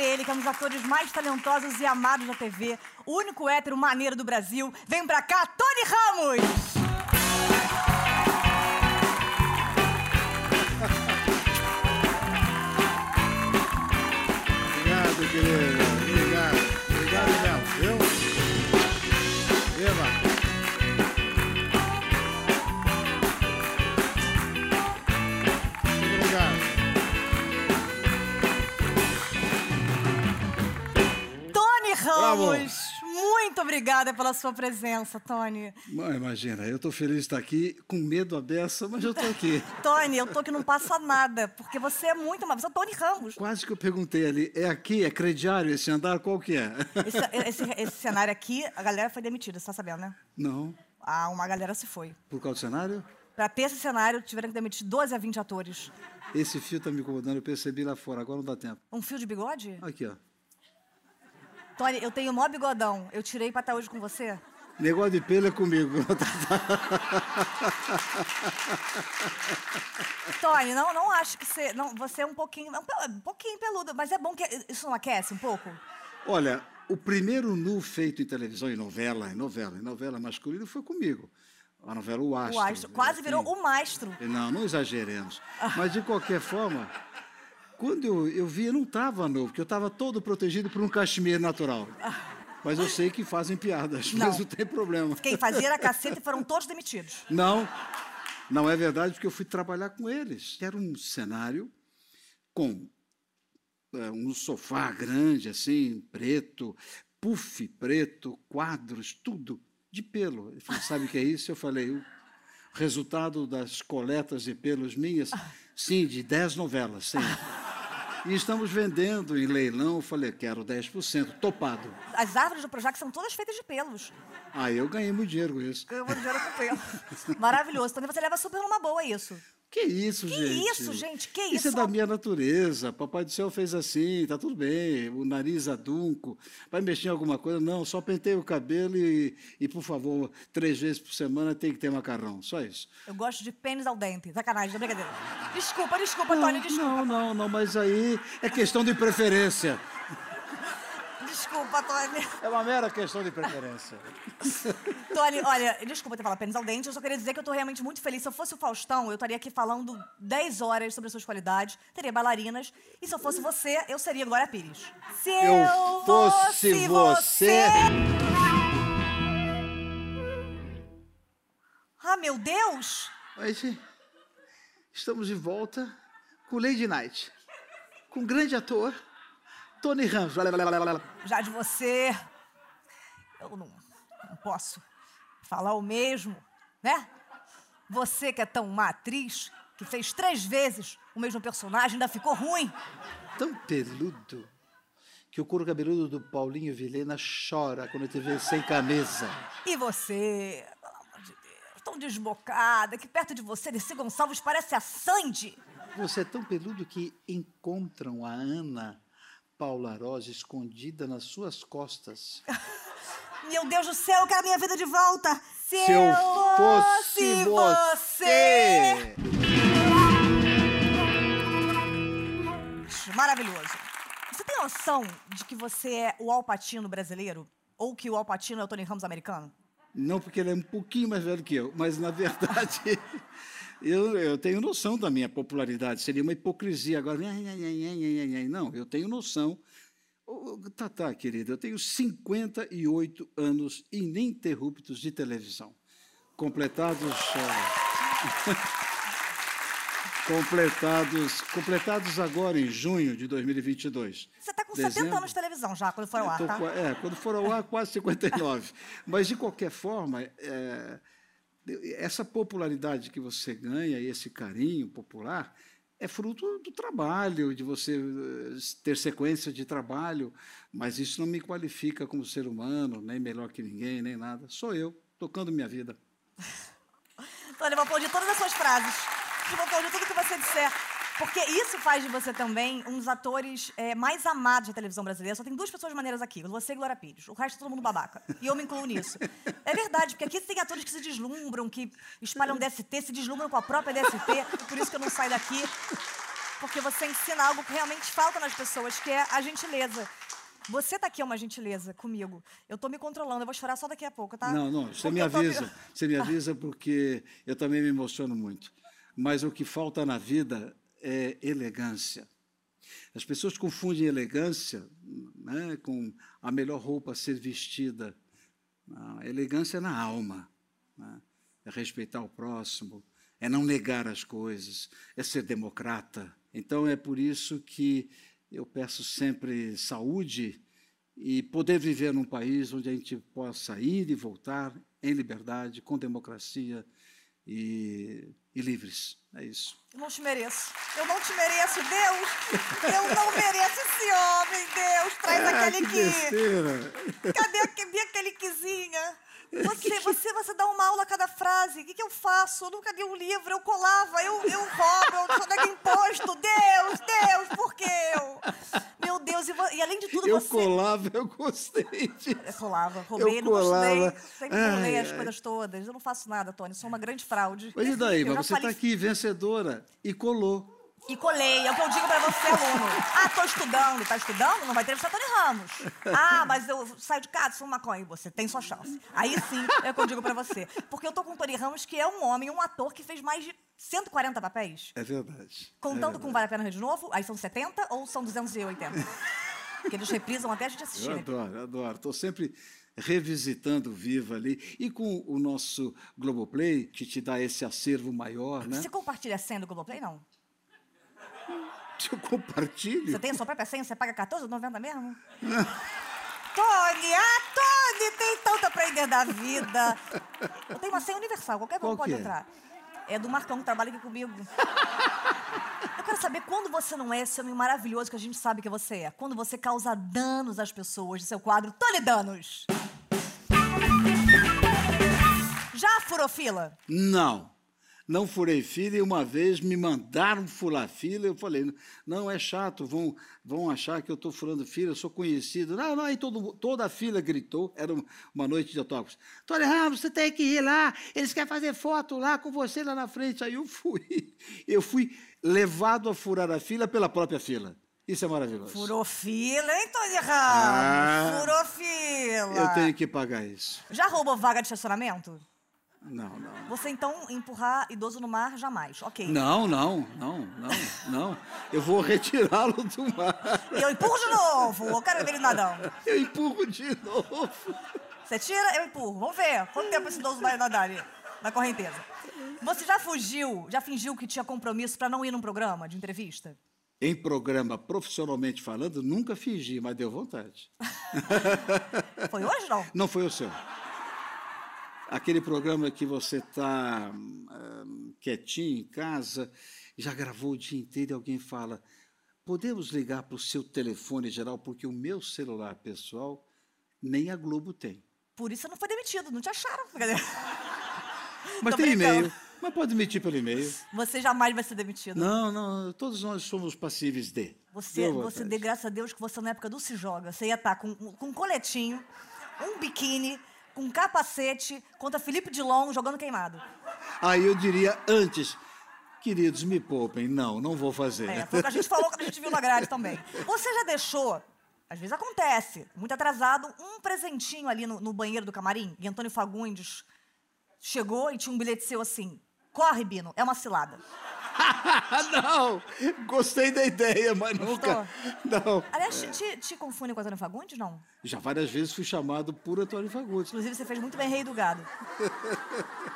ele, que é um dos atores mais talentosos e amados da TV. O único hétero maneiro do Brasil. Vem pra cá, Tony Ramos! Obrigado, querido. Ramos! Muito obrigada pela sua presença, Tony. Imagina, eu tô feliz de estar aqui, com medo à beça, mas eu tô aqui. Tony, eu tô que não passa nada, porque você é muito uma... Você é o Tony Ramos. Quase que eu perguntei ali, é aqui, é crediário esse andar, qual que é? Esse, esse- esse cenário aqui, a galera foi demitida, você tá sabendo, né? Não. Ah, uma galera se foi. Por causa do cenário? Pra ter esse cenário, tiveram que demitir 12 a 20 atores. Esse fio tá me incomodando, eu percebi lá fora, agora não dá tempo. Um fio de bigode? Aqui, ó. Tony, eu tenho mó bigodão. Eu tirei pra estar hoje com você? Negócio de pelo é comigo. Tony, não, não acho que você. Não, você é um pouquinho. Um, pouquinho peludo, mas é bom que. Isso não aquece um pouco? Olha, o primeiro nu feito em televisão, em novela, em novela, em novela masculina, foi comigo. A novela O Astro. o astro. Quase virou Enfim. o mastro. Não, não exageremos. Mas, de qualquer forma, quando eu, eu vi, eu não estava nu, porque eu estava todo protegido por um cachemir natural. Mas eu sei que fazem piadas, Não. mas não tem problema. Quem fazia era caceta e foram todos demitidos. Não, não é verdade, porque eu fui trabalhar com eles. Era um cenário com é, um sofá grande, assim, preto, puff preto, quadros, tudo de pelo. Ele falou, sabe o que é isso? Eu falei, o resultado das coletas de pelos minhas? Sim, de 10 novelas, sim. E estamos vendendo em leilão, eu falei, quero 10%, topado. As árvores do Projac são todas feitas de pelos. Aí eu ganhei muito dinheiro com isso. Eu vou dinheiro com pelo. Maravilhoso. Tony, você leva super numa boa isso. Que isso, Que gente? isso, gente? Que Isso é isso? da minha natureza. Papai do céu fez assim, tá tudo bem. O nariz adunco. Vai mexer em alguma coisa? Não, só pentei o cabelo e, e, por favor, três vezes por semana tem que ter macarrão. Só isso. Eu gosto de pênis ao dente. Sacanagem, é brincadeira. Desculpa, desculpa, Tony, desculpa. Não, não, não, mas aí é questão de preferência. Desculpa, Tony. É uma mera questão de preferência. Tony, olha, desculpa ter falado pênis ao dente, eu só queria dizer que eu tô realmente muito feliz. Se eu fosse o Faustão, eu estaria aqui falando 10 horas sobre as suas qualidades, teria bailarinas. E se eu fosse você, eu seria Glória Pires. Se Eu fosse você. Ah, meu Deus! Eh, estamos de volta com Lady Night. Com o grande ator, Tony Ramos. Já de você, eu não, não posso falar o mesmo, né? Você que é tão uma atriz, que fez três vezes o mesmo personagem, ainda ficou ruim. tão peludo que o couro cabeludo do Paulinho Vilhena chora quando te vê sem camisa. E você, pelo amor de Deus, tão desbocada, que perto de você, desse Gonçalves, parece a Sandy. Você é tão peludo que encontram a Ana Paula Rosa escondida nas suas costas. Meu Deus do céu, eu quero a minha vida de volta. Se, Se eu fosse você! Maravilhoso. Você tem noção de que você é o Alpatino brasileiro? Ou que o Alpatino é o Tony Ramos americano? Não porque ele é um pouquinho mais velho que eu, mas na verdade eu, eu tenho noção da minha popularidade. Seria uma hipocrisia agora. Não, eu tenho noção. Ô, Tatá, querida, eu tenho 58 anos ininterruptos de televisão. Completados. eh, completados, completados agora em junho de 2022. Você tá com 70 Dezembro. anos de televisão já, quando for ao ar, tá? é, quando for ao ar, quase 59. Mas, de qualquer forma, é, essa popularidade que você ganha e esse carinho popular é fruto do trabalho, de você eh, ter sequência de trabalho, mas isso não me qualifica como ser humano, nem melhor que ninguém, nem nada. Sou eu, tocando minha vida. Tony, eu vou aplaudir todas as suas frases. Eu vou aplaudir tudo que você disser. Porque isso faz de você também um dos atores é, mais amados da televisão brasileira. Só tem duas pessoas maneiras aqui, você e Glória Pires. O resto é todo mundo babaca. E eu me incluo nisso. É verdade, porque aqui tem atores que se deslumbram, que espalham DST, se deslumbram com a própria DST. Por isso que eu não saio daqui. porque você ensina algo que realmente falta nas pessoas, que é a gentileza. Você tá aqui é uma gentileza comigo. Eu tô me controlando, eu vou chorar só daqui a pouco, tá? Não, não, você Porque me eu tô avisa. Você me avisa porque eu também me emociono muito. Mas o que falta na vida é elegância. As pessoas confundem elegância né, com a melhor roupa a ser vestida. Não, elegância é na alma. Né? É respeitar o próximo, é não negar as coisas, é ser democrata. Então é por isso que eu peço sempre saúde e poder viver num país onde a gente possa ir e voltar em liberdade, com democracia e, e livres. É isso. Eu não te mereço. Eu não te mereço, Deus! Eu não mereço esse homem, Deus! Traz Ah, aquele que que. Cadê aquele, aquele quizinha? Você, você, você dá uma aula a cada frase. O que, que eu faço? Eu nunca li um livro, eu colava, eu, eu roubo, eu sou nego imposto. Deus, Deus, por que eu? Meu Deus, e, e além de tudo, Eu você. colava, eu gostei disso. Eu colava, roubei, Eu não gostei. colava. Sempre Ai, as ai. coisas todas. Eu não faço nada, Tony. Sou uma grande fraude. Mas e daí? eu Mas você está aqui vencedora e colou. E colei, é o que eu digo pra você, aluno. Ah, tô estudando. Tá estudando? Não vai entrevistar Tony Ramos. Ah, mas eu saio de casa, fumo maconha. Você tem sua chance. Aí sim é o que eu digo pra você. Porque eu tô com o Tony Ramos, que é um homem, um ator que fez mais de 140 papéis. É verdade. Contando é com Vale a Pena Rir de Novo, aí são 70 ou são 280? Porque eles reprisam até a gente assistir. Eu né? adoro, adoro. Estou sempre revisitando Viva ali. E com o nosso Globoplay, que te dá esse acervo maior, né? Você compartilha a senha do Globoplay, não? Eu compartilho. Você tem a sua própria senha? Você paga R$14,90 mesmo? Tony, ah, Tony, tem tanto a aprender da vida. Eu tenho uma senha universal, qualquer um pode é? entrar. É do Marcão, que trabalha aqui comigo. Eu quero saber quando você não é esse homem maravilhoso que a gente sabe que você é. Quando você causa danos às pessoas de seu quadro Tony Danos. Já furou fila? Não. Não furei fila e uma vez me mandaram furar fila. Eu falei, não, é chato, vão, vão achar que eu estou furando fila, eu sou conhecido. Não, não, aí todo, toda a fila gritou, era um- uma noite de autógrafos. Tony Ramos, você tem que ir lá, eles querem fazer foto lá com você lá na frente. Aí eu fui. Eu fui levado a furar a fila pela própria fila. Isso é maravilhoso. Furou fila, hein, Tony Ramos? Ah. Furou fila. Eu tenho que pagar isso. Já roubou vaga de estacionamento? Não, não. Você então empurrar idoso no mar, jamais. Ok. Não, não, não, não, não. Eu vou retirá-lo do mar. E eu empurro de novo. Eu quero ver ele nadando. Eu empurro de novo. Você tira, eu empurro. Vamos ver quanto tempo esse idoso vai nadar ali, na correnteza. Você já fugiu, já fingiu que tinha compromisso pra não ir num programa de entrevista? Em programa, profissionalmente falando, nunca fingi, mas deu vontade. Foi hoje, não? Não foi o seu. Aquele programa que você está quietinho em casa, já gravou o dia inteiro e alguém fala: podemos ligar para o seu telefone geral, porque o meu celular pessoal nem a Globo tem. Por isso você não foi demitido, não te acharam. Mas Tô tem e-mail. Mas pode emitir pelo e-mail. Você jamais vai ser demitido. Não, não, todos nós somos passíveis de. Você, você dê graças a Deus que você na época do Se Joga, você ia estar com, com um coletinho, um biquíni, com um capacete, contra Felipe Dilon jogando queimado. Aí eu diria antes, queridos, me poupem. Não, não vou fazer. É, foi o que a gente falou quando a gente viu na grade também. Você já deixou, às vezes acontece, muito atrasado, um presentinho ali no, no banheiro do camarim, e Antônio Fagundes chegou e tinha um bilhete seu assim, corre, Bino, é uma cilada. não, gostei da ideia, mas nunca. Não. Aliás, te, te, confunde com Antônio Fagundes, não? Já várias vezes fui chamado por Antônio Fagundes. Inclusive, você fez muito bem rei do gado.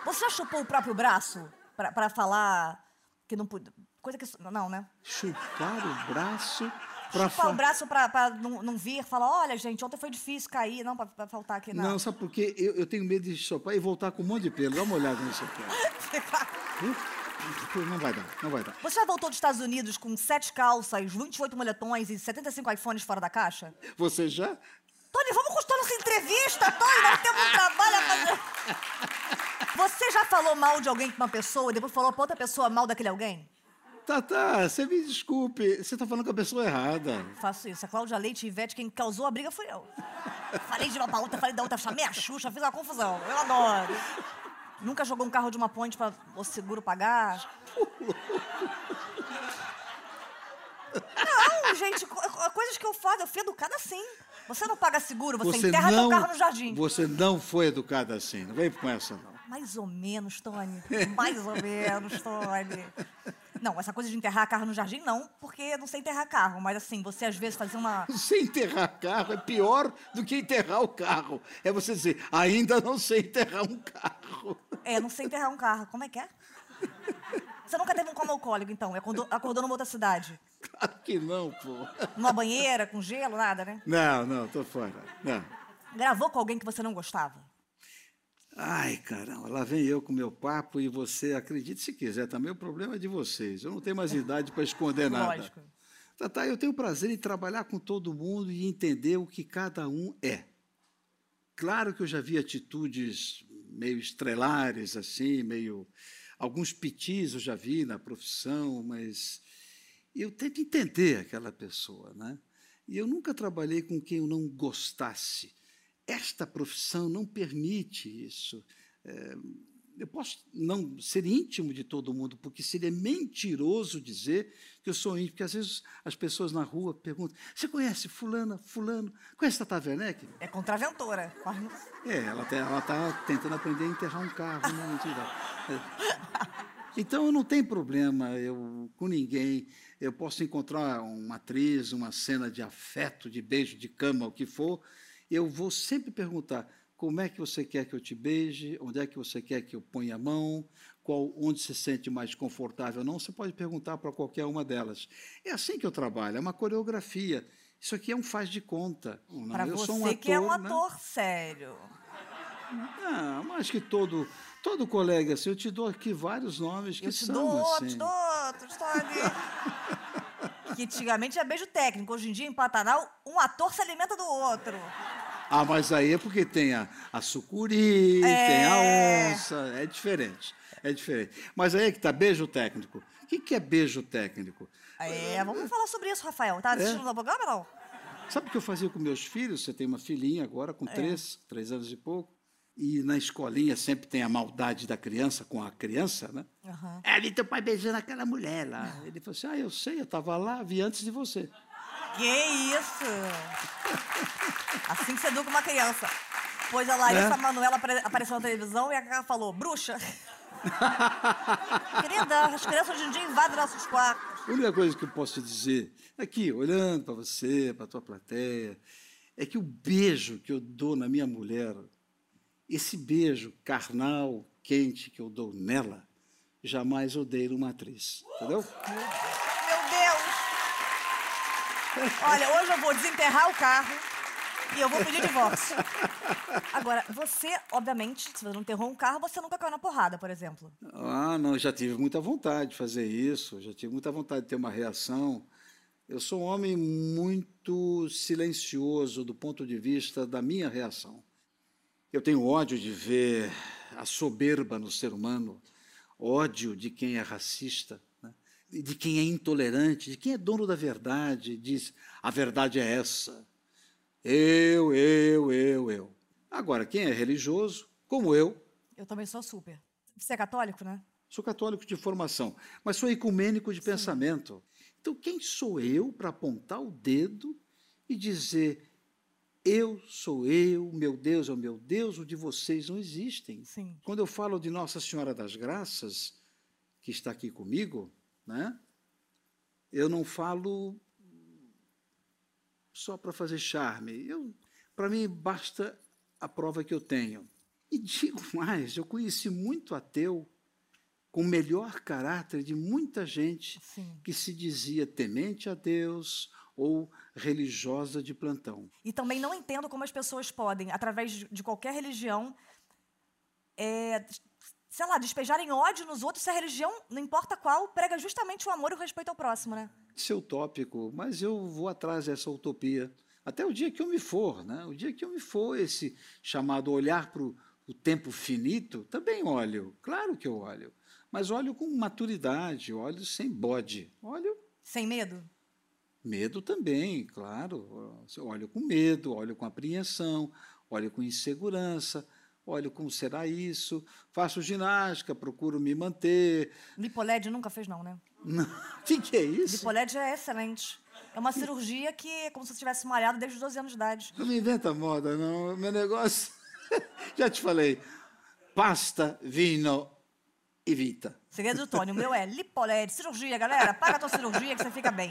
Você já chupou o próprio braço pra, pra falar que não podia... Coisa que... Não, né? Chupar o braço para Chupar o braço pra, pra não, não vir, falar, olha, gente, ontem foi difícil cair, não, pra, pra faltar aqui, não. Não, sabe por quê? Eu, eu tenho medo de chupar e voltar com um monte de pelo. Dá uma olhada nisso aqui. Não vai dar, não vai dar. Você já voltou dos Estados Unidos com sete calças, 28 moletões e 75 iPhones fora da caixa? Você já? Tony, vamos continuar nossa entrevista, Tony, nós temos um trabalho a fazer. Você já falou mal de alguém pra uma pessoa e depois falou pra outra pessoa mal daquele alguém? Tá, tá, você me desculpe. Você tá falando com a pessoa errada. Faço isso. A Cláudia Leite e Ivete, quem causou a briga fui eu. Falei de uma pra outra, falei da outra, chamei a Xuxa, fiz uma confusão. Eu adoro. Nunca jogou um carro de uma ponte pra o seguro pagar? Não, gente, co- co- coisas que eu faço, eu fui educada assim. Você não paga seguro, você, enterra teu carro no jardim. Você não foi educada assim. Não vem com essa, não. Mais ou menos, Tony. Mais ou menos, Tony. Não, essa coisa de enterrar carro no jardim, não, porque não sei enterrar carro. Mas assim, você às vezes fazer uma. Você enterrar carro é pior do que enterrar o carro. É você dizer, ainda não sei enterrar um carro. É, não sei enterrar um carro. Como é que é? Você nunca teve um coma alcoólico, então? Acordou, acordou numa outra cidade? Claro que não, pô. Numa banheira, com gelo, nada, né? Não, não, tô fora. Não. Gravou com alguém que você não gostava? Ai, caramba, lá vem eu com meu papo e você, acredite se quiser, também o problema é de vocês. Eu não tenho mais idade para esconder nada. Lógico. Tatá, eu tenho prazer em trabalhar com todo mundo e entender o que cada um é. Claro que eu já vi atitudes meio estrelares, assim, meio. Alguns pitis eu já vi na profissão, mas eu tento entender aquela pessoa, né? E eu nunca trabalhei com quem eu não gostasse. Esta profissão não permite isso. É, eu posso não ser íntimo de todo mundo, porque seria mentiroso dizer que eu sou íntimo, porque às vezes as pessoas na rua perguntam: Você conhece Fulana, Fulano? Conhece Tata Werneck? É contraventora. É, ela está tentando aprender a enterrar um carro, não mentira. É. Então eu não tenho problema eu, com ninguém. Eu posso encontrar uma atriz, uma cena de afeto, de beijo, de cama, o que for. Eu vou sempre perguntar como é que você quer que eu te beije, onde é que você quer que eu ponha a mão, qual, onde se sente mais confortável ou não. Você pode perguntar para qualquer uma delas. É assim que eu trabalho, é uma coreografia. Isso aqui é um faz de conta. Não, Para você um ator, que é um né? ator sério. Não, mas que todo, todo colega, assim, eu te dou aqui vários nomes que Eu te são dou assim. outros, dou outros, Tony. que antigamente é beijo técnico. Hoje em dia, em Pantanal, um ator se alimenta do outro. Ah, mas aí é porque tem a, a sucuri, É. tem a onça, é diferente, é diferente. Mas aí é que tá, beijo técnico. O que, que é beijo técnico? É, vamos falar sobre isso, Rafael. Tá assistindo É. o programa não? Sabe o que eu fazia com meus filhos? Você tem uma filhinha agora com três, três anos e pouco. E na escolinha sempre tem a maldade da criança com a criança, né? Aham. É ali teu pai beijando aquela mulher lá. Ele falou assim: Ah, eu sei, eu estava lá, vi antes de você. Que isso? Assim que você educa uma criança. Pois a Larissa É. Manoela apare- apareceu na televisão e a Cacá falou, bruxa. Querida, as crianças hoje em dia invadem nossos quartos. A única coisa que eu posso te dizer, aqui, olhando para você, para tua plateia, é que o beijo que eu dou na minha mulher, esse beijo carnal, quente que eu dou nela, jamais eu dei numa atriz. Entendeu? Olha, hoje eu vou desenterrar o carro e eu vou pedir divórcio. Agora, você, obviamente, se você não enterrou um carro, você nunca caiu na porrada, por exemplo. Ah, não, já tive muita vontade de fazer isso, já tive muita vontade de ter uma reação. Eu sou um homem muito silencioso do ponto de vista da minha reação. Eu tenho ódio de ver a soberba no ser humano, ódio de quem é racista, de quem é intolerante, de quem é dono da verdade, diz a verdade é essa. Eu, eu, eu, eu. Agora, quem é religioso, como eu, Eu também sou super. Você é católico, né? Sou católico de formação, mas sou ecumênico de pensamento. Então, quem sou eu para apontar o dedo e dizer eu sou eu, meu Deus é o meu Deus, o de vocês não existem? Sim. Quando eu falo de Nossa Senhora das Graças, que está aqui comigo, né? Eu não falo só para fazer charme. Para mim basta a prova que eu tenho. E digo mais, eu conheci muito ateu com o melhor caráter de muita gente Sim. que se dizia temente a Deus ou religiosa de plantão. E também não entendo como as pessoas podem, através de de qualquer religião, é, sei lá, despejarem ódio nos outros se a religião, não importa qual, prega justamente o amor e o respeito ao próximo, né? Isso é utópico, mas eu vou atrás dessa utopia. Até o dia que eu me for, né? O dia que eu me for, esse chamado olhar para o tempo finito, também olho. Claro que eu olho. Mas olho com maturidade, olho sem bode. Olho Sem medo? medo também, claro. Olho com medo, olho com apreensão, olho com insegurança, olho como será isso, faço ginástica, procuro me manter. Lipoled nunca fez, não, né? O que, que é isso? Lipoled é excelente. É uma cirurgia que é como se você tivesse malhado desde os 12 anos de idade. Não me inventa moda, não. Meu negócio. Já te falei. Pasta, vinho e vita. Segredo do Tony, o meu é Lipoled, cirurgia, galera. Paga a tua cirurgia que você fica bem.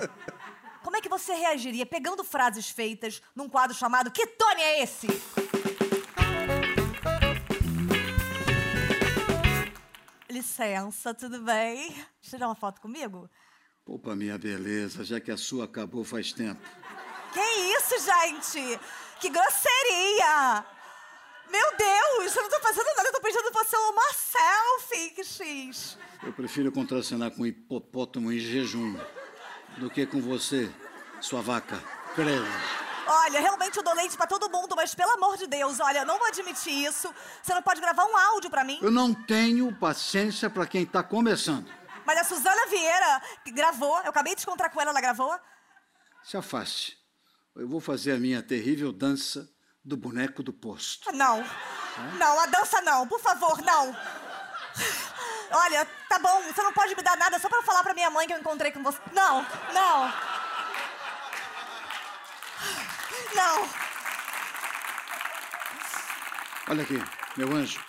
Como é que você reagiria pegando frases feitas num quadro chamado Que Tony é esse? Licença, tudo bem? Tirar uma foto comigo? Poupa minha beleza, já que a sua acabou faz tempo. Que isso, gente? Que grosseria! Meu Deus, eu não tô fazendo nada, eu tô pedindo você uma selfie, que X. Eu prefiro contracenar com hipopótamo em jejum do que com você, sua vaca. Credo. Olha, realmente eu dou leite pra todo mundo, mas pelo amor de Deus, olha, eu não vou admitir isso. Você não pode gravar um áudio pra mim? Eu não tenho paciência pra quem tá começando. Mas a Suzana Vieira gravou, eu acabei de encontrar com ela, ela gravou. Se afaste. Eu vou fazer a minha terrível dança do boneco do posto. Não. Não, a dança não, por favor, não. Olha, tá bom, você não pode me dar nada só pra eu falar pra minha mãe que eu encontrei com você. Não, não. Não. Olha aqui, meu anjo.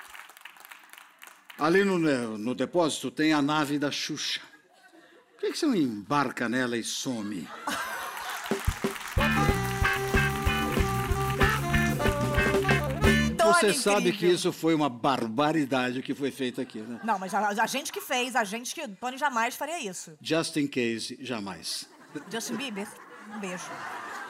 Ali no, no depósito tem a nave da Xuxa. Por que, que você não embarca nela e some? Você sabe que incrível. isso foi uma barbaridade o que foi feito aqui, né? Não, mas a, a gente que fez, a gente que. Tony jamais faria isso. Just in case, jamais. Justin Bieber, um beijo.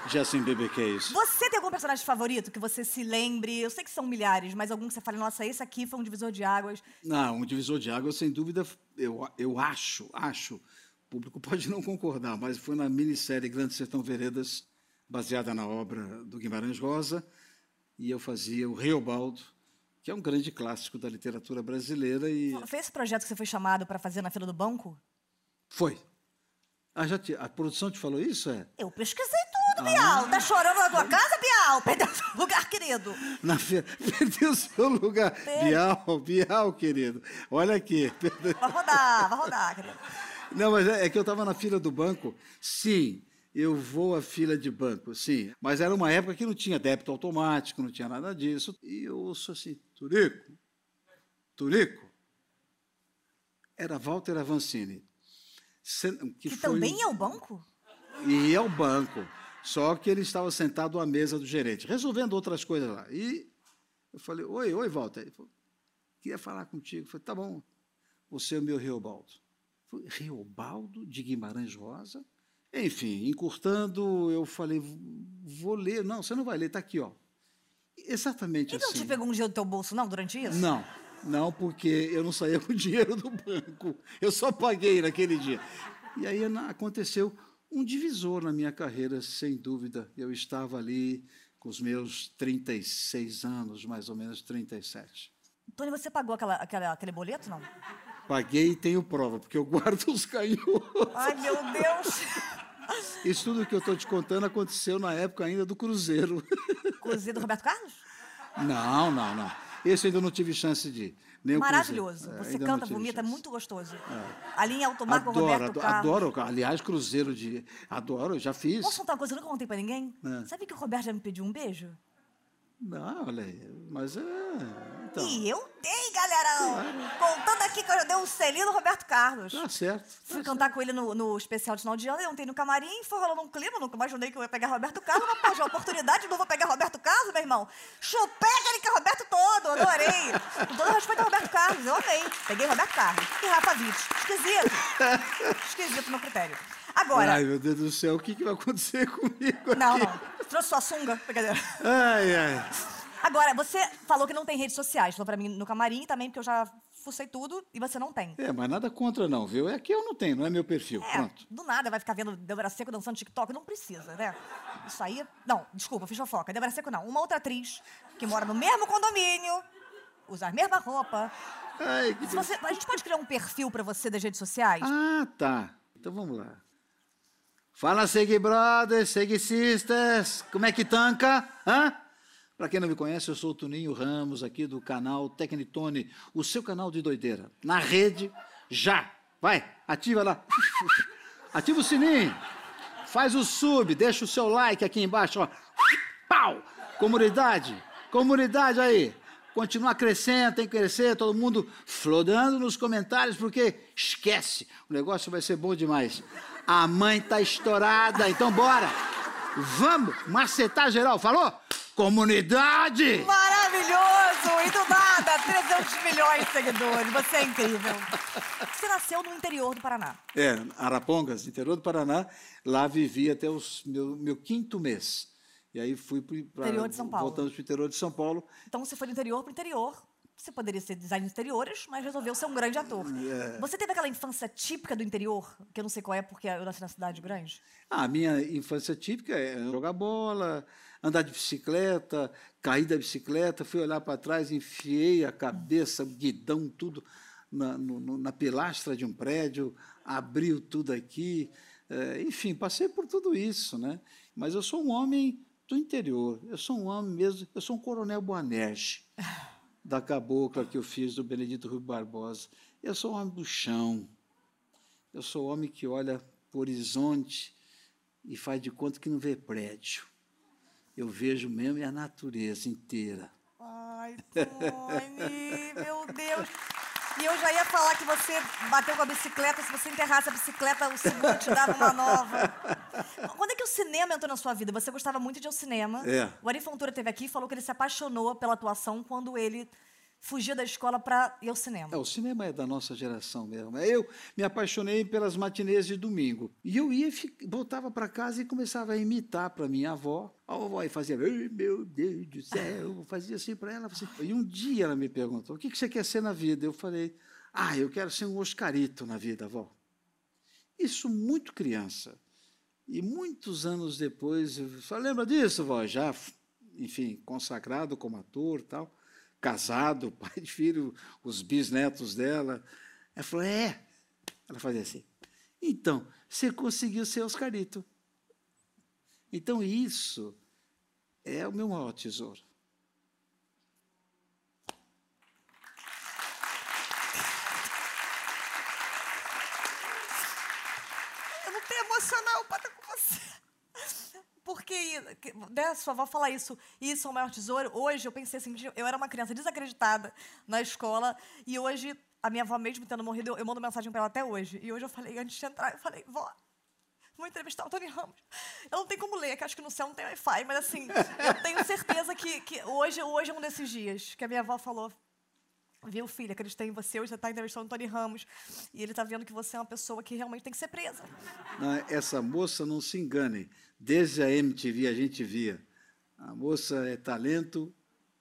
Justin Bieber case. Você tem algum personagem favorito que você se lembre? Eu sei que são milhares, mas algum que você fale, nossa, esse aqui foi um divisor de águas. Não, um divisor de água, sem dúvida, eu, eu acho, acho, o público pode não concordar, mas foi na minissérie Grande Sertão Veredas, baseada na obra do Guimarães Rosa, e eu fazia o Reobaldo, que é um grande clássico da literatura brasileira, e Foi esse projeto que você foi chamado pra fazer na fila do banco? foi. Ah, já te- a produção te falou isso? É? Eu pesquisei tudo, Bial. Tá chorando na tua casa, Bial? Perdeu seu lugar, querido. Na feira, perdeu seu lugar. Bial, Bial, querido. Olha aqui. Vai rodar, vai rodar, querido. Não, mas é, é que eu estava na fila do banco. Sim, eu vou à fila de banco, sim. Mas era uma época que não tinha débito automático, não tinha nada disso. E eu ouço assim, Turico, Turico. Era Walter Avancini. Que, foi- também é o banco? E ia ao banco. Só que ele estava sentado à mesa do gerente, resolvendo outras coisas lá. E eu falei, oi, oi, Walter. Ele falou, queria falar contigo. Eu falei, tá bom, você é o meu Reobaldo. Eu falei, Reobaldo de Guimarães Rosa? Enfim, encurtando, eu falei, vou ler. Não, você não vai ler, está aqui, ó. Exatamente Ele não assim. te pegou um dinheiro do teu bolso, não, durante isso? Não, não, porque eu não saía com dinheiro do banco. Eu só paguei naquele dia. E aí aconteceu um divisor na minha carreira, sem dúvida. Eu estava ali com os meus 36 anos, mais ou menos 37. Tony, você pagou aquela, aquela- aquele boleto, não? Paguei e tenho prova, porque eu guardo os canhotos. Ai, meu Deus. Isso tudo que eu estou te contando aconteceu na época ainda do Cruzeiro. Cozido Roberto Carlos? Não, não, não. Esse eu ainda não tive chance de ir. Nem o Maravilhoso. É, Você canta, vomita, é muito gostoso. A linha automática Adoro, Roberto adoro, Carlos. adoro. Aliás, Cruzeiro de. Adoro, já fiz. Posso contar uma coisa que eu nunca contei pra ninguém? É. Sabe que o Roberto já me pediu um beijo? Não, olha aí. Mas é. Então. E eu dei, galerão! Contando aqui que eu já dei um selinho no Roberto Carlos. Tá certo. Fui cantar com ele no, no especial de final de ano, eu entrei no camarim, foi rolando um clima, nunca imaginei que eu ia pegar Roberto Carlos, mas, poxa, oportunidade, não vou pegar Roberto Carlos, meu irmão. Chupei aquele que é Roberto todo, adorei. Com todo respeito ao Roberto Carlos, eu amei. Peguei Roberto Carlos e Rafa Witt. Esquisito. Esquisito no critério. Agora, Ai, meu Deus do céu, o que, que vai acontecer comigo não, aqui? não. Trouxe sua sunga. Brincadeira. Ai, ai. Agora, você falou que não tem redes sociais, falou pra mim no camarim também, porque eu já fucei tudo e você não tem. É, mas nada contra, não, viu? É que eu não tenho, não é meu perfil. É, Pronto. do nada vai ficar vendo Débora Seco dançando TikTok. Não precisa, né? Isso aí. Não, desculpa, fiz fofoca. Débora Seco não. Uma outra atriz que mora no mesmo condomínio, usa a mesma roupa. Ai, que você, a gente pode criar um perfil pra você das redes sociais? Ah, tá. Então vamos lá. Fala, Segui Brothers, Segui Sisters. Como é que tanca? Hã? Para quem não me conhece, eu sou o Tuninho Ramos, aqui do canal Tecnitone, o seu canal de doideira. Na rede, já. Vai, ativa lá. Ativa o sininho. Faz o sub, deixa o seu like aqui embaixo, ó. Pau! Comunidade, comunidade aí. Continuar crescendo, tem que crescer, todo mundo flodando nos comentários, porque esquece, o negócio vai ser bom demais. A mãe tá estourada, então bora! Vamos macetar geral, falou? Comunidade! Maravilhoso! E do nada, 300 milhões de seguidores. Você é incrível. Você nasceu no interior do Paraná. É, Arapongas, interior do Paraná. Lá vivi até o meu, meu quinto mês. E aí fui para. Interior de São Paulo. Voltamos para o interior de São Paulo. Então você foi do interior para o interior. Você poderia ser designer de interiores, mas resolveu ser um grande ator. É. Você teve aquela infância típica do interior, que eu não sei qual é, porque eu nasci na cidade grande? Ah, a minha infância típica é jogar bola, andar de bicicleta, cair da bicicleta, fui olhar para trás, enfiei a cabeça, o guidão, tudo na, no- na pilastra de um prédio, abriu tudo aqui. É, enfim, passei por tudo isso, né? Mas eu sou um homem do interior, eu sou um homem mesmo, eu sou um coronel Boanerges, da cabocla que eu fiz do Benedito Rui Barbosa. Eu sou um homem do chão, eu sou um homem que olha para o horizonte e faz de conta que não vê prédio. Eu vejo mesmo a natureza inteira. Ai, Tony, meu Deus. E eu já ia falar que você bateu com a bicicleta, se você enterrasse a bicicleta, o seguro te dava uma nova. Quando é que o cinema entrou na sua vida? Você gostava muito de ir ao cinema. É. O Ari Fontoura esteve aqui e falou que ele se apaixonou pela atuação quando ele fugia da escola para ir ao cinema. É, o cinema é da nossa geração mesmo. É, Eu me apaixonei pelas matinês de domingo. E eu ia, voltava para casa e começava a imitar para minha avó. A avó aí fazia, "Ai, meu Deus do céu, fazia assim para ela. assim. E um dia ela me perguntou, o que você quer ser na vida? Eu falei, ah, eu quero ser um Oscarito na vida, avó. Isso muito criança. E muitos anos depois, eu só lembra disso, vó? Já, enfim, consagrado como ator tal, casado, pai de filho, os bisnetos dela. Ela falou, é. Ela fazia assim. Então, você conseguiu ser Oscarito. Então, isso é o meu maior tesouro. Eu não tenho emocional para estar com você. Porque, que- né, sua avó fala isso, isso é o maior tesouro. Hoje eu pensei assim, eu era uma criança desacreditada na escola e hoje a minha avó mesmo tendo morrido, eu, eu mando mensagem para ela até hoje. E hoje eu falei, antes de entrar, eu falei, vó, vou entrevistar o Tony Ramos. Eu não tenho como ler, que acho que no céu não tem Wi-Fi, mas assim, eu tenho certeza que, que hoje, hoje é um desses dias que a minha avó falou, Viu, filha, acreditei em você, hoje você está entrevistando o Tony Ramos. E ele está vendo que você é uma pessoa que realmente tem que ser presa. Não, essa moça, não se engane, desde a MTV a gente via. A moça é talento,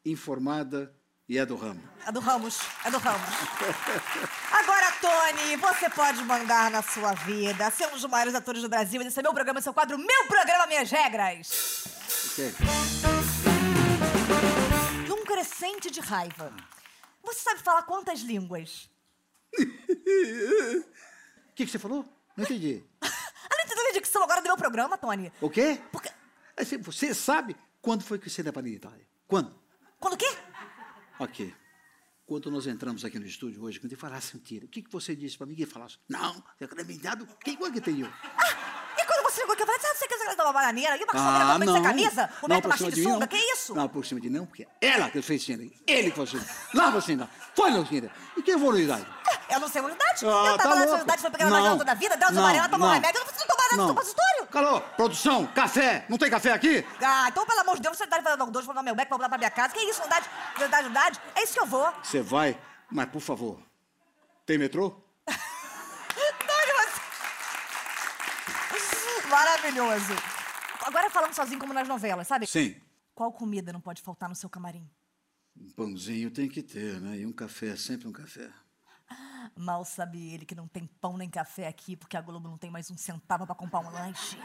informada e é do ramo. É do Ramos, é do Ramos. Agora, Tony, você pode mandar na sua vida, ser um dos maiores atores do Brasil. Esse é meu programa, seu quadro, meu programa, minhas regras. Ok? Num crescente de raiva. Você sabe falar quantas línguas? O que, que você falou? Não entendi. Além de toda a dicção agora do meu programa, Tony. O quê? Porque... Assim, Você sabe quando foi que você deu para a Itália? Quando? Quando o quê? Ok. Quando nós entramos aqui no estúdio hoje, quando ele falasse mentira, o que, que você disse para mim? Que falasse, não, você acreditado? Quem foi que tem eu? Quando você chegou aqui, eu falei, sabe, você quer dar uma bananeira? E uma ah, sem camisa? O não cima machinho de sunga? não. Que isso? Não, por cima de mim, não, porque ela que fez cena. Ele que fez cena. Lá você não. Foi, Lucinda. E quem foi, Lucidade? Eu não sei unidade. Ah, eu tá tava na louco. unidade, foi pegando Não, vagina toda a vida, deu não, amarela, tomou um não. remédio. Eu não tomar nada Não. supositório. Calou, produção, café. Não tem café aqui? Ah, então, pelo amor de Deus, você tá falando dois, vou dar meu beck, vou voltar pra minha casa. Que isso, unidade, unidade, unidade? É isso que eu vou. Você vai, mas por favor, tem metrô? Tony, você... Maravilhoso. Agora falando sozinho como nas novelas, sabe? Sim. Qual comida não pode faltar no seu camarim? Um pãozinho tem que ter, né? E um café, sempre um café. Mal sabe ele que não tem pão nem café aqui, porque a Globo não tem mais um centavo pra comprar um lanche.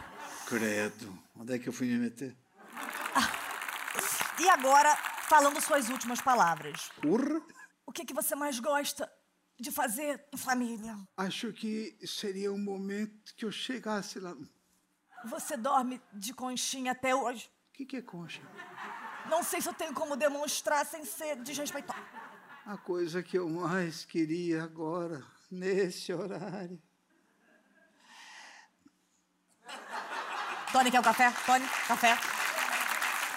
Credo. Onde é que eu fui me meter? E agora, falando suas últimas palavras. Urra. O que, que você mais gosta de fazer em família? Acho que seria o momento que eu chegasse lá. O Você dorme de conchinha até hoje? que, que é concha? Não sei se eu tenho como demonstrar sem ser desrespeitoso. A coisa que eu mais queria agora, nesse horário. Tony, quer o um café? Tony, café.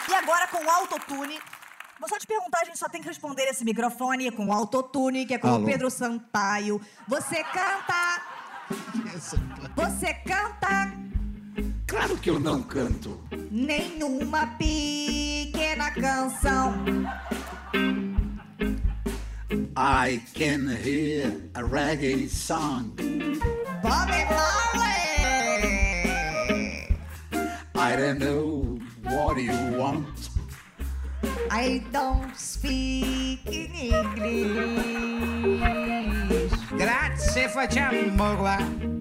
E agora com o autotune. Vou só te perguntar, a gente só tem que responder esse microfone com o autotune, que é com Alô. o Pedro Sampaio. Você canta. Você canta Claro que eu não canto. nenhuma pequena canção. I can hear a reggae song. Bob Marley! I don't know what you want. I don't speak in English. Grazie, facciamo qua.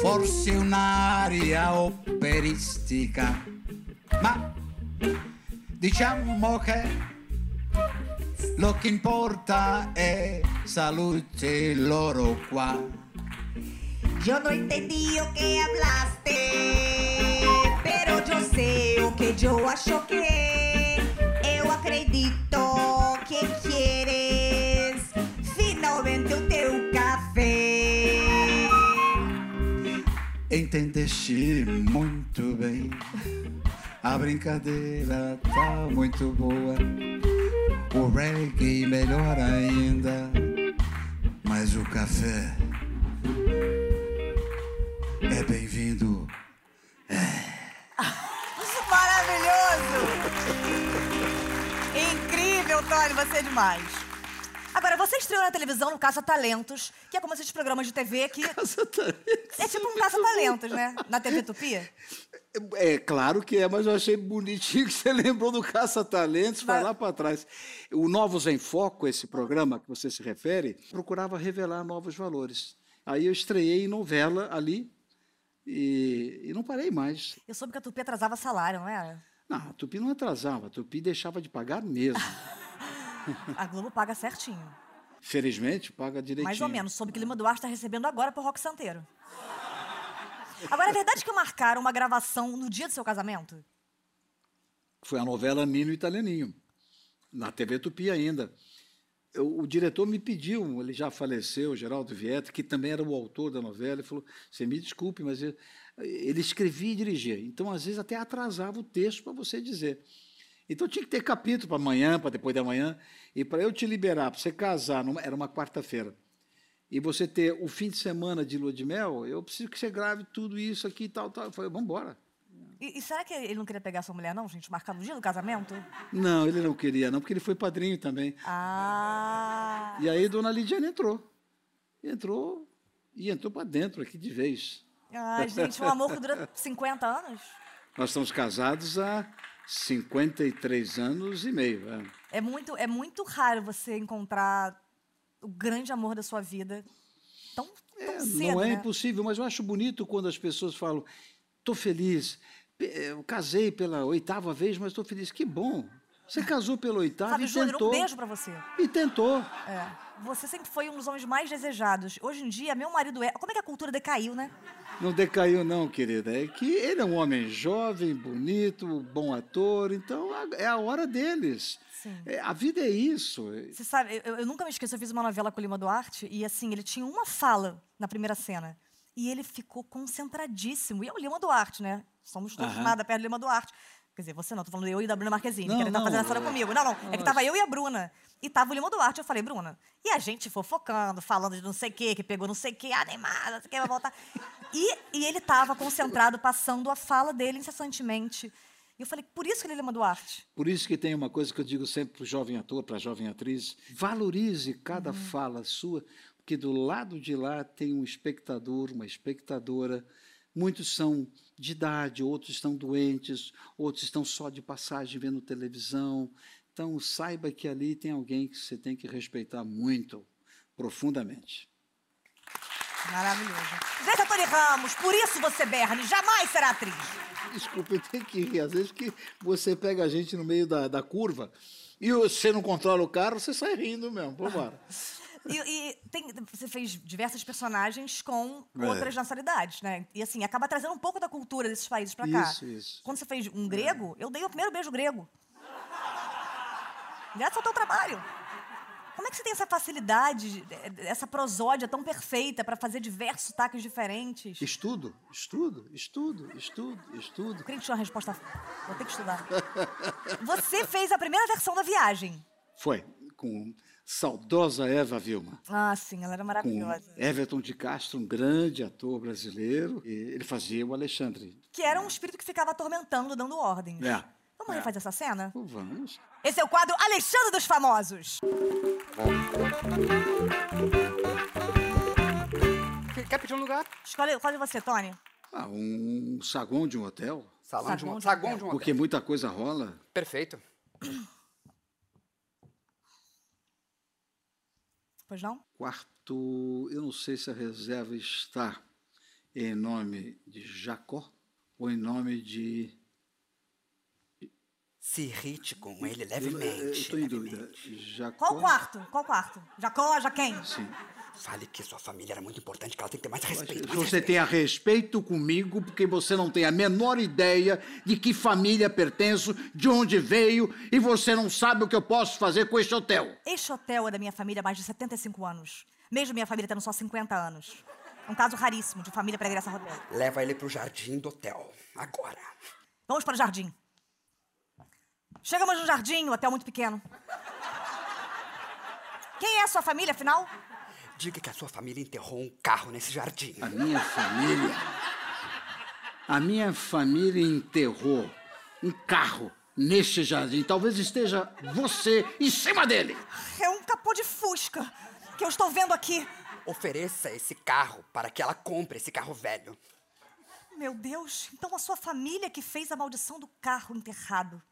Forse un'aria operistica. Ma diciamo che lo che importa è salute loro qua. Yo no entendí que hablaste, pero yo sé o que yo acho que eu acredito que Entendeste muito bem. A brincadeira tá muito boa. O reggae melhor ainda. Mas o café é bem-vindo. Maravilhoso! Incrível, Tony, você é demais. Agora, você estreou na televisão no Caça Talentos, que é como esses programas de TV que. É tipo um Caça Talentos, né? Na TV Tupi. É claro que é, mas eu achei bonitinho que você lembrou do Caça-Talentos, vai Vai. lá para trás. O Novos em Foco, esse programa que você se refere, procurava revelar novos valores. Aí eu estreiei em novela ali e, e não parei mais. Eu soube que a Tupi atrasava salário, não era? Não, a Tupi não atrasava, a Tupi deixava de pagar mesmo. A Globo paga certinho. Felizmente, paga direitinho. Mais ou menos. Soube que Lima Duarte está recebendo agora pro Rock Santeiro. Agora, é verdade que marcaram uma gravação no dia do seu casamento? Foi a novela Nino Italianinho, na TV Tupi ainda. Eu- o diretor me pediu, ele já faleceu, Geraldo Vieto, que também era o autor da novela, ele falou: você me desculpe, mas eu- ele escrevia e dirigia. Então, às vezes, até atrasava o texto para você dizer. Então, tinha que ter capítulo para amanhã, para depois de amanhã. E para eu te liberar, para você casar, numa- era uma quarta-feira, e você ter o fim de semana de lua de mel, eu preciso que você grave tudo isso aqui e tal, tal. Eu falei: vamos embora. E, e será que ele não queria pegar sua mulher, não, gente? Marcar no dia do casamento? Não, ele não queria, não, porque ele foi padrinho também. Ah. E aí Dona Lidiane entrou. Entrou e entrou para dentro aqui de vez. Ai, gente, um amor que dura 50 anos? Nós estamos casados há 53 anos e meio. é. É muito, é muito raro você encontrar o grande amor da sua vida tão, tão É, cedo, não é né? impossível, mas eu acho bonito quando as pessoas falam: estou feliz, pe- eu casei pela oitava vez, mas estou feliz. Que bom! Você casou pela oitava Fábio e Júnior, tentou. um beijo pra você. E tentou. É. Você sempre foi um dos homens mais desejados. Hoje em dia, meu marido é. Como é que a cultura decaiu, né? Não decaiu, não, querida. É que ele é um homem jovem, bonito, bom ator, então é a hora deles. Sim. É, a vida é isso. Você sabe, eu, eu nunca me esqueço, eu fiz uma novela com o Lima Duarte e assim, ele tinha uma fala na primeira cena. E ele ficou concentradíssimo. E é o Lima Duarte, né? Somos todos Aham. nada perto do Lima Duarte. Quer dizer, você não, tô falando eu e da Bruna Marquezine, Não, que ele tá fazendo a cena comigo. Não, não, é que tava eu e a Bruna. E tava o Lima Duarte, eu falei, Bruna. E a gente fofocando, falando de não sei o quê, que pegou não sei o quê, animada, não sei o quê, vai voltar. E, e ele tava concentrado, passando a fala dele incessantemente. E eu falei, por isso que ele é Lima Duarte. Por isso que tem uma coisa que eu digo sempre para o jovem ator, para a jovem atriz: valorize cada fala sua, porque do lado de lá tem um espectador, uma espectadora. Muitos são de idade, outros estão doentes, outros estão só de passagem vendo televisão. Então, saiba que ali tem alguém que você tem que respeitar muito, profundamente. Maravilhoso. Gente, Tony Ramos, por isso você, Bernie, jamais será atriz. Desculpa, eu tenho que rir. Às vezes que você pega a gente no meio da, da curva e você não controla o carro, você sai rindo mesmo. Vambora. E, e tem- você fez diversas personagens com É. outras nacionalidades, né? E assim, acaba trazendo um pouco da cultura desses países pra cá. Isso, isso. Quando você fez um grego, eu dei o primeiro beijo grego. Graças ao teu trabalho. Como é que você tem essa facilidade, essa prosódia tão perfeita para fazer diversos sotaques diferentes? Estudo, estudo, estudo, estudo, estudo. Que tinha uma resposta. Vou ter que estudar. Você fez a primeira versão da viagem. Foi, com saudosa Eva Vilma. Ah, sim, ela era Com maravilhosa. Everton de Castro, um grande ator brasileiro. E ele fazia o Alexandre. Que era um espírito que ficava atormentando, dando ordens. É. Vamos É. refazer essa cena? Vamos. Esse é o quadro Alexandre dos Famosos. Quer pedir um lugar? Escolhe, escolhe você, Tony. Ah, um saguão de um hotel. Salão de um, de saguão hotel. de um Porque hotel. muita coisa rola. Perfeito. Pois não? Quarto, eu não sei se a reserva está em nome de Jacó ou em nome de. Se irrite com ele levemente. estou em dúvida. Jacó. Qual quarto? Qual quarto? Jacó, Jaquem? Sim. Fale que sua família era muito importante, que ela tem que ter mais respeito. Mais você respeito. tenha respeito comigo, porque você não tem a menor ideia de que família pertenço, de onde veio, e você não sabe o que eu posso fazer com este hotel. Este hotel é da minha família há mais de 75 anos. Mesmo minha família tendo só 50 anos. Um caso raríssimo de família para essa hotel. Leva ele pro jardim do hotel. Agora. Vamos para o jardim. Chegamos no jardim, um hotel muito pequeno. Quem é a sua família, afinal? Diga que a sua família enterrou um carro nesse jardim. A minha família. A minha família enterrou um carro neste jardim. Talvez esteja você em cima dele. É um capô de fusca que eu estou vendo aqui. Ofereça esse carro para que ela compre esse carro velho. Meu Deus, então a sua família que fez a maldição do carro enterrado.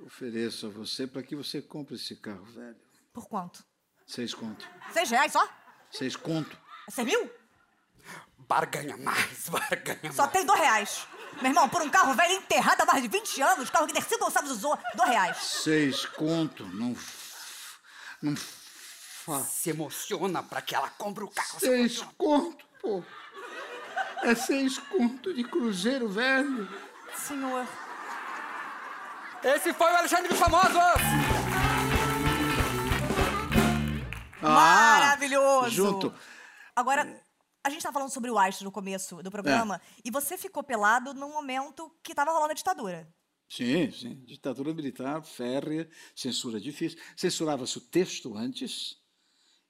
Eu ofereço a você para que você compre esse carro velho. Por quanto? Seis conto. Seis reais só? Seis conto. É seis mil? Barganha mais, barganha Só mais. tem dois reais. Meu irmão, por um carro velho enterrado há mais de 20 anos, carro que nem sido sabe usou, dois reais. Seis conto. Não. Não. Fa... Se emociona para que ela compre o carro. se Seis conto, pô. É seis conto de cruzeiro velho. Senhor. Esse foi o Alexandre dos Famosos! Maravilhoso! Ah, Junto. Agora, a gente tá falando sobre o Einstein no começo do programa, e você ficou pelado num momento que tava rolando a ditadura. Sim, sim. Ditadura militar, férrea, censura difícil. Censurava-se o texto antes,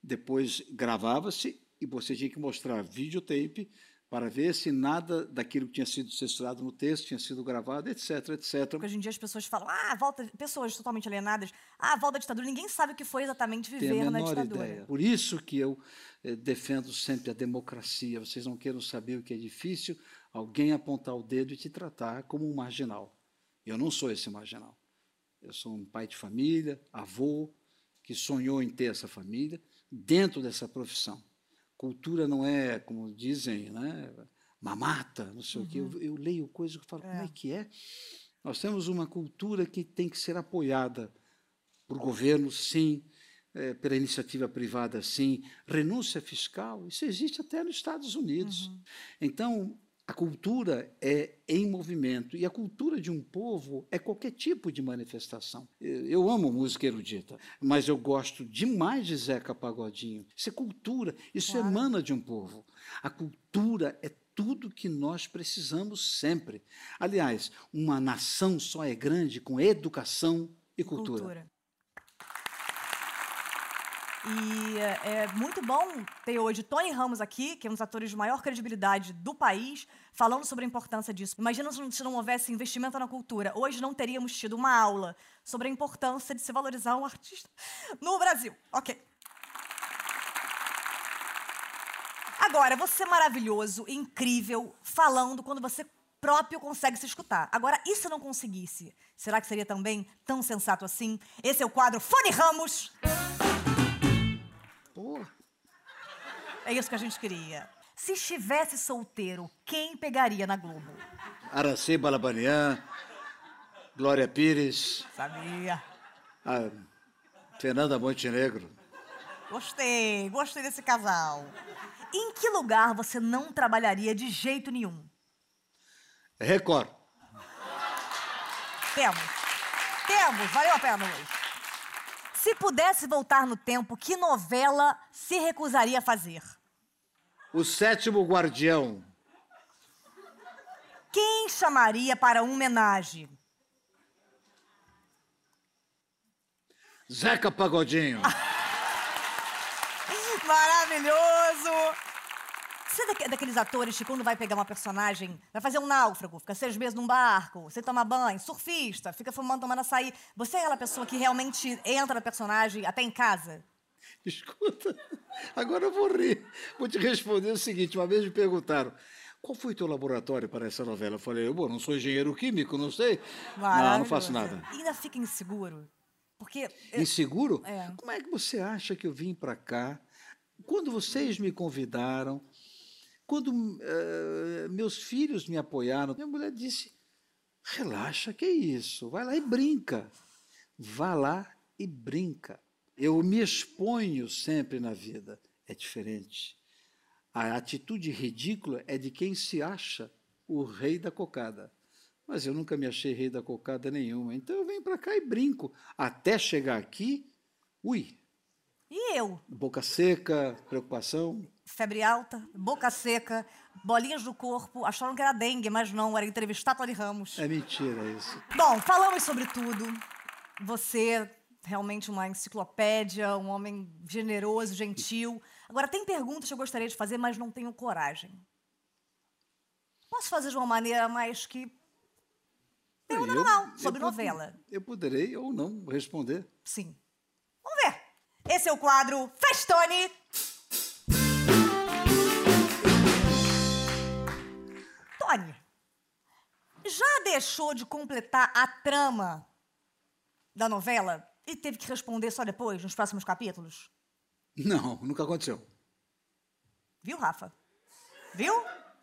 depois gravava-se e você tinha que mostrar videotape para ver se nada daquilo que tinha sido censurado no texto tinha sido gravado, etc, etc. Porque hoje em dia as pessoas falam, ah, volta. Pessoas totalmente alienadas, ah, volta à ditadura. Ninguém sabe o que foi exatamente Tem viver na ditadura. ideia. Por isso que eu eh, defendo sempre a democracia. Vocês não queiram saber o que é difícil alguém apontar o dedo e te tratar como um marginal. Eu não sou esse marginal. Eu sou um pai de família, avô, que sonhou em ter essa família dentro dessa profissão. Cultura não é, como dizem, né, mamata, não sei o quê. Eu, eu leio coisas que falo, como é que é? Nós temos uma cultura que tem que ser apoiada por governo, sim, eh, pela iniciativa privada, sim, renúncia fiscal, isso existe até nos Estados Unidos. Então, a cultura é em movimento e a cultura de um povo é qualquer tipo de manifestação. Eu amo música erudita, mas eu gosto demais de Zeca Pagodinho. Isso é cultura, isso Claro. emana de um povo. A cultura é tudo que nós precisamos sempre. Aliás, uma nação só é grande com educação e cultura. E é, é muito bom ter hoje Tony Ramos aqui, que é um dos atores de maior credibilidade do país, falando sobre a importância disso. Imagina se não houvesse investimento na cultura. Hoje não teríamos tido uma aula sobre a importância de se valorizar um artista no Brasil. Ok. Agora, você é maravilhoso, incrível, falando quando você próprio consegue se escutar. Agora, e se não conseguisse? Será que seria também tão sensato assim? Esse é o quadro Fone Ramos. É isso que a gente queria. Se estivesse solteiro, quem pegaria na Globo? Aracê Balabanian, Glória Pires, Sabia. a Fernanda Montenegro. Gostei, gostei desse casal. Em que lugar você não trabalharia de jeito nenhum? Record. Temos. Temos, valeu a pena hoje. Se pudesse voltar no tempo, que novela se recusaria a fazer? O sétimo guardião. Quem chamaria para uma homenagem? Zeca Pagodinho. Maravilhoso! Você é daque- daqueles atores que quando vai pegar uma personagem, vai fazer um náufrago, fica seis meses num barco, você toma banho, surfista, fica fumando, tomando açaí. Você é aquela pessoa que realmente entra na personagem até em casa? Escuta, agora eu vou rir. Vou te responder o seguinte: uma vez me perguntaram. Qual foi teu laboratório para essa novela? Eu falei, eu não sou engenheiro químico, não sei. Não, não faço nada. E ainda fica inseguro. Porque. eu- Inseguro? É. Como é que você acha que eu vim para cá? Quando vocês me convidaram, quando eh, meus filhos me apoiaram, minha mulher disse: relaxa, que é isso? Vai lá e brinca. Vá lá e brinca. Eu me exponho sempre na vida. É diferente. A atitude ridícula é de quem se acha o rei da cocada. Mas eu nunca me achei rei da cocada nenhuma. Então eu venho para cá e brinco. Até chegar aqui, ui, E eu? boca seca, preocupação. Febre alta, boca seca, bolinhas do corpo, acharam que era dengue, mas não, era entrevistar Tony Ramos. É mentira isso. Bom, falamos sobre tudo. Você realmente uma enciclopédia, um homem generoso, gentil. Agora, tem perguntas que eu gostaria de fazer, mas não tenho coragem. Posso fazer de uma maneira mais que. Pergunta Eu- normal, eu sobre pod- novela. Eu poderei ou não responder. Sim. Vamos ver. Esse é o quadro Festone. Tony, já deixou de completar a trama da novela e teve que responder só depois, nos próximos capítulos? Não, nunca aconteceu. Viu, Rafa? Viu?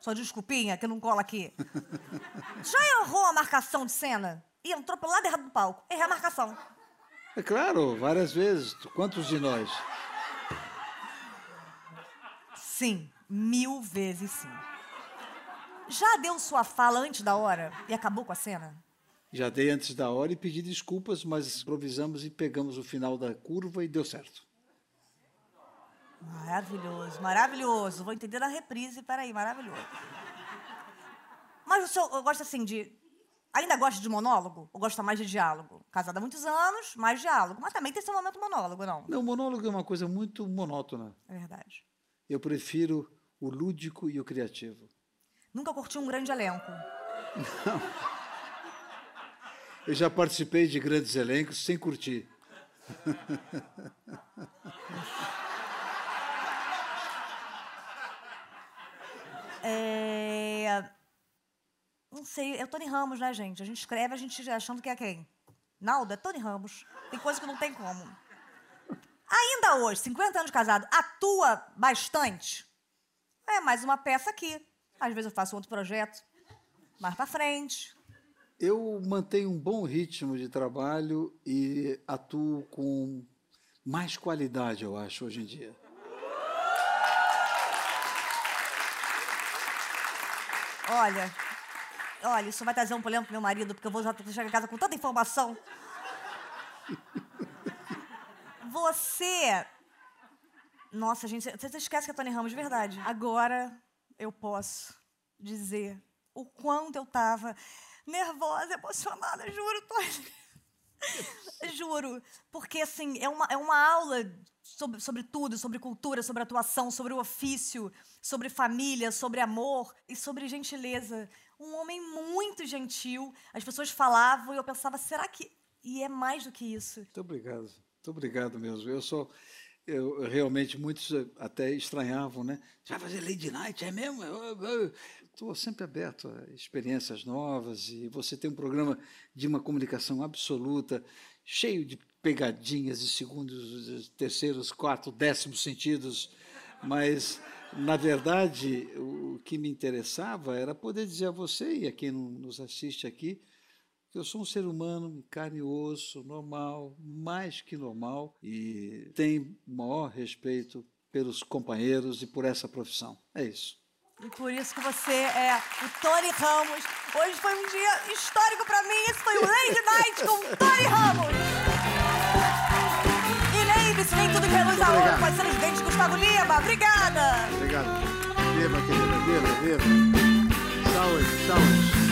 Sua desculpinha que não cola aqui. Já errou a marcação de cena? E entrou pelo lado errado do palco. Errei a marcação. É claro, várias vezes. Quantos de nós? Sim, mil vezes sim. Já deu sua fala antes da hora e acabou com a cena? Já dei antes da hora e pedi desculpas, mas improvisamos e pegamos o final da curva e deu certo. Maravilhoso, maravilhoso. Vou entender na reprise, peraí, maravilhoso. Mas o senhor gosta assim de. Ainda gosta de monólogo? Ou gosta mais de diálogo? Casada há muitos anos, mais diálogo. Mas também tem seu momento monólogo, não? Não, o monólogo é uma coisa muito monótona. É verdade. Eu prefiro o lúdico e o criativo. Nunca curti um grande elenco. Eu já participei de grandes elencos sem curtir. É... Não sei, é o Tony Ramos, né, gente? A gente escreve, a gente achando que é quem? Naldo, é Tony Ramos. Tem coisa que não tem como. Ainda hoje, 50 anos de casado, atua bastante? É mais uma peça aqui. Às vezes eu faço outro projeto, mais pra frente. Eu mantenho um bom ritmo de trabalho e atuo com mais qualidade, eu acho, hoje em dia. Olha, olha, isso vai trazer um problema pro meu marido, porque eu vou chegar em casa com tanta informação. Você. Nossa, gente, você esquece que é Tony Ramos de verdade. Agora eu posso dizer o quanto eu tava nervosa, emocionada, juro, Tony. Juro. Porque, assim, é uma, é uma aula sobre, sobre tudo, sobre cultura, sobre atuação, sobre o ofício, sobre família, sobre amor e sobre gentileza. Um homem muito gentil. As pessoas falavam e eu pensava, será que. E é mais do que isso. Muito obrigado, muito obrigado mesmo. Eu sou, eu, realmente muitos eh, até estranhavam, né? Você vai fazer Lady Night, é mesmo? Estou sempre aberto a experiências novas e você tem um programa de uma comunicação absoluta, cheio de pegadinhas de segundos, terceiros, quarto, décimos sentidos, mas na verdade o que me interessava era poder dizer a você e a quem nos assiste aqui eu sou um ser humano, carne e osso, normal, mais que normal, e tenho o maior respeito pelos companheiros e por essa profissão. É isso. E por isso que você é o Tony Ramos. Hoje foi um dia histórico pra mim. Esse foi o Lady Night com Tony Ramos. honra obrigado. pode ser os dentes de Gustavo Lima. Obrigada! Obrigado. Viva, querida, viva, viva. Saúde, saúde.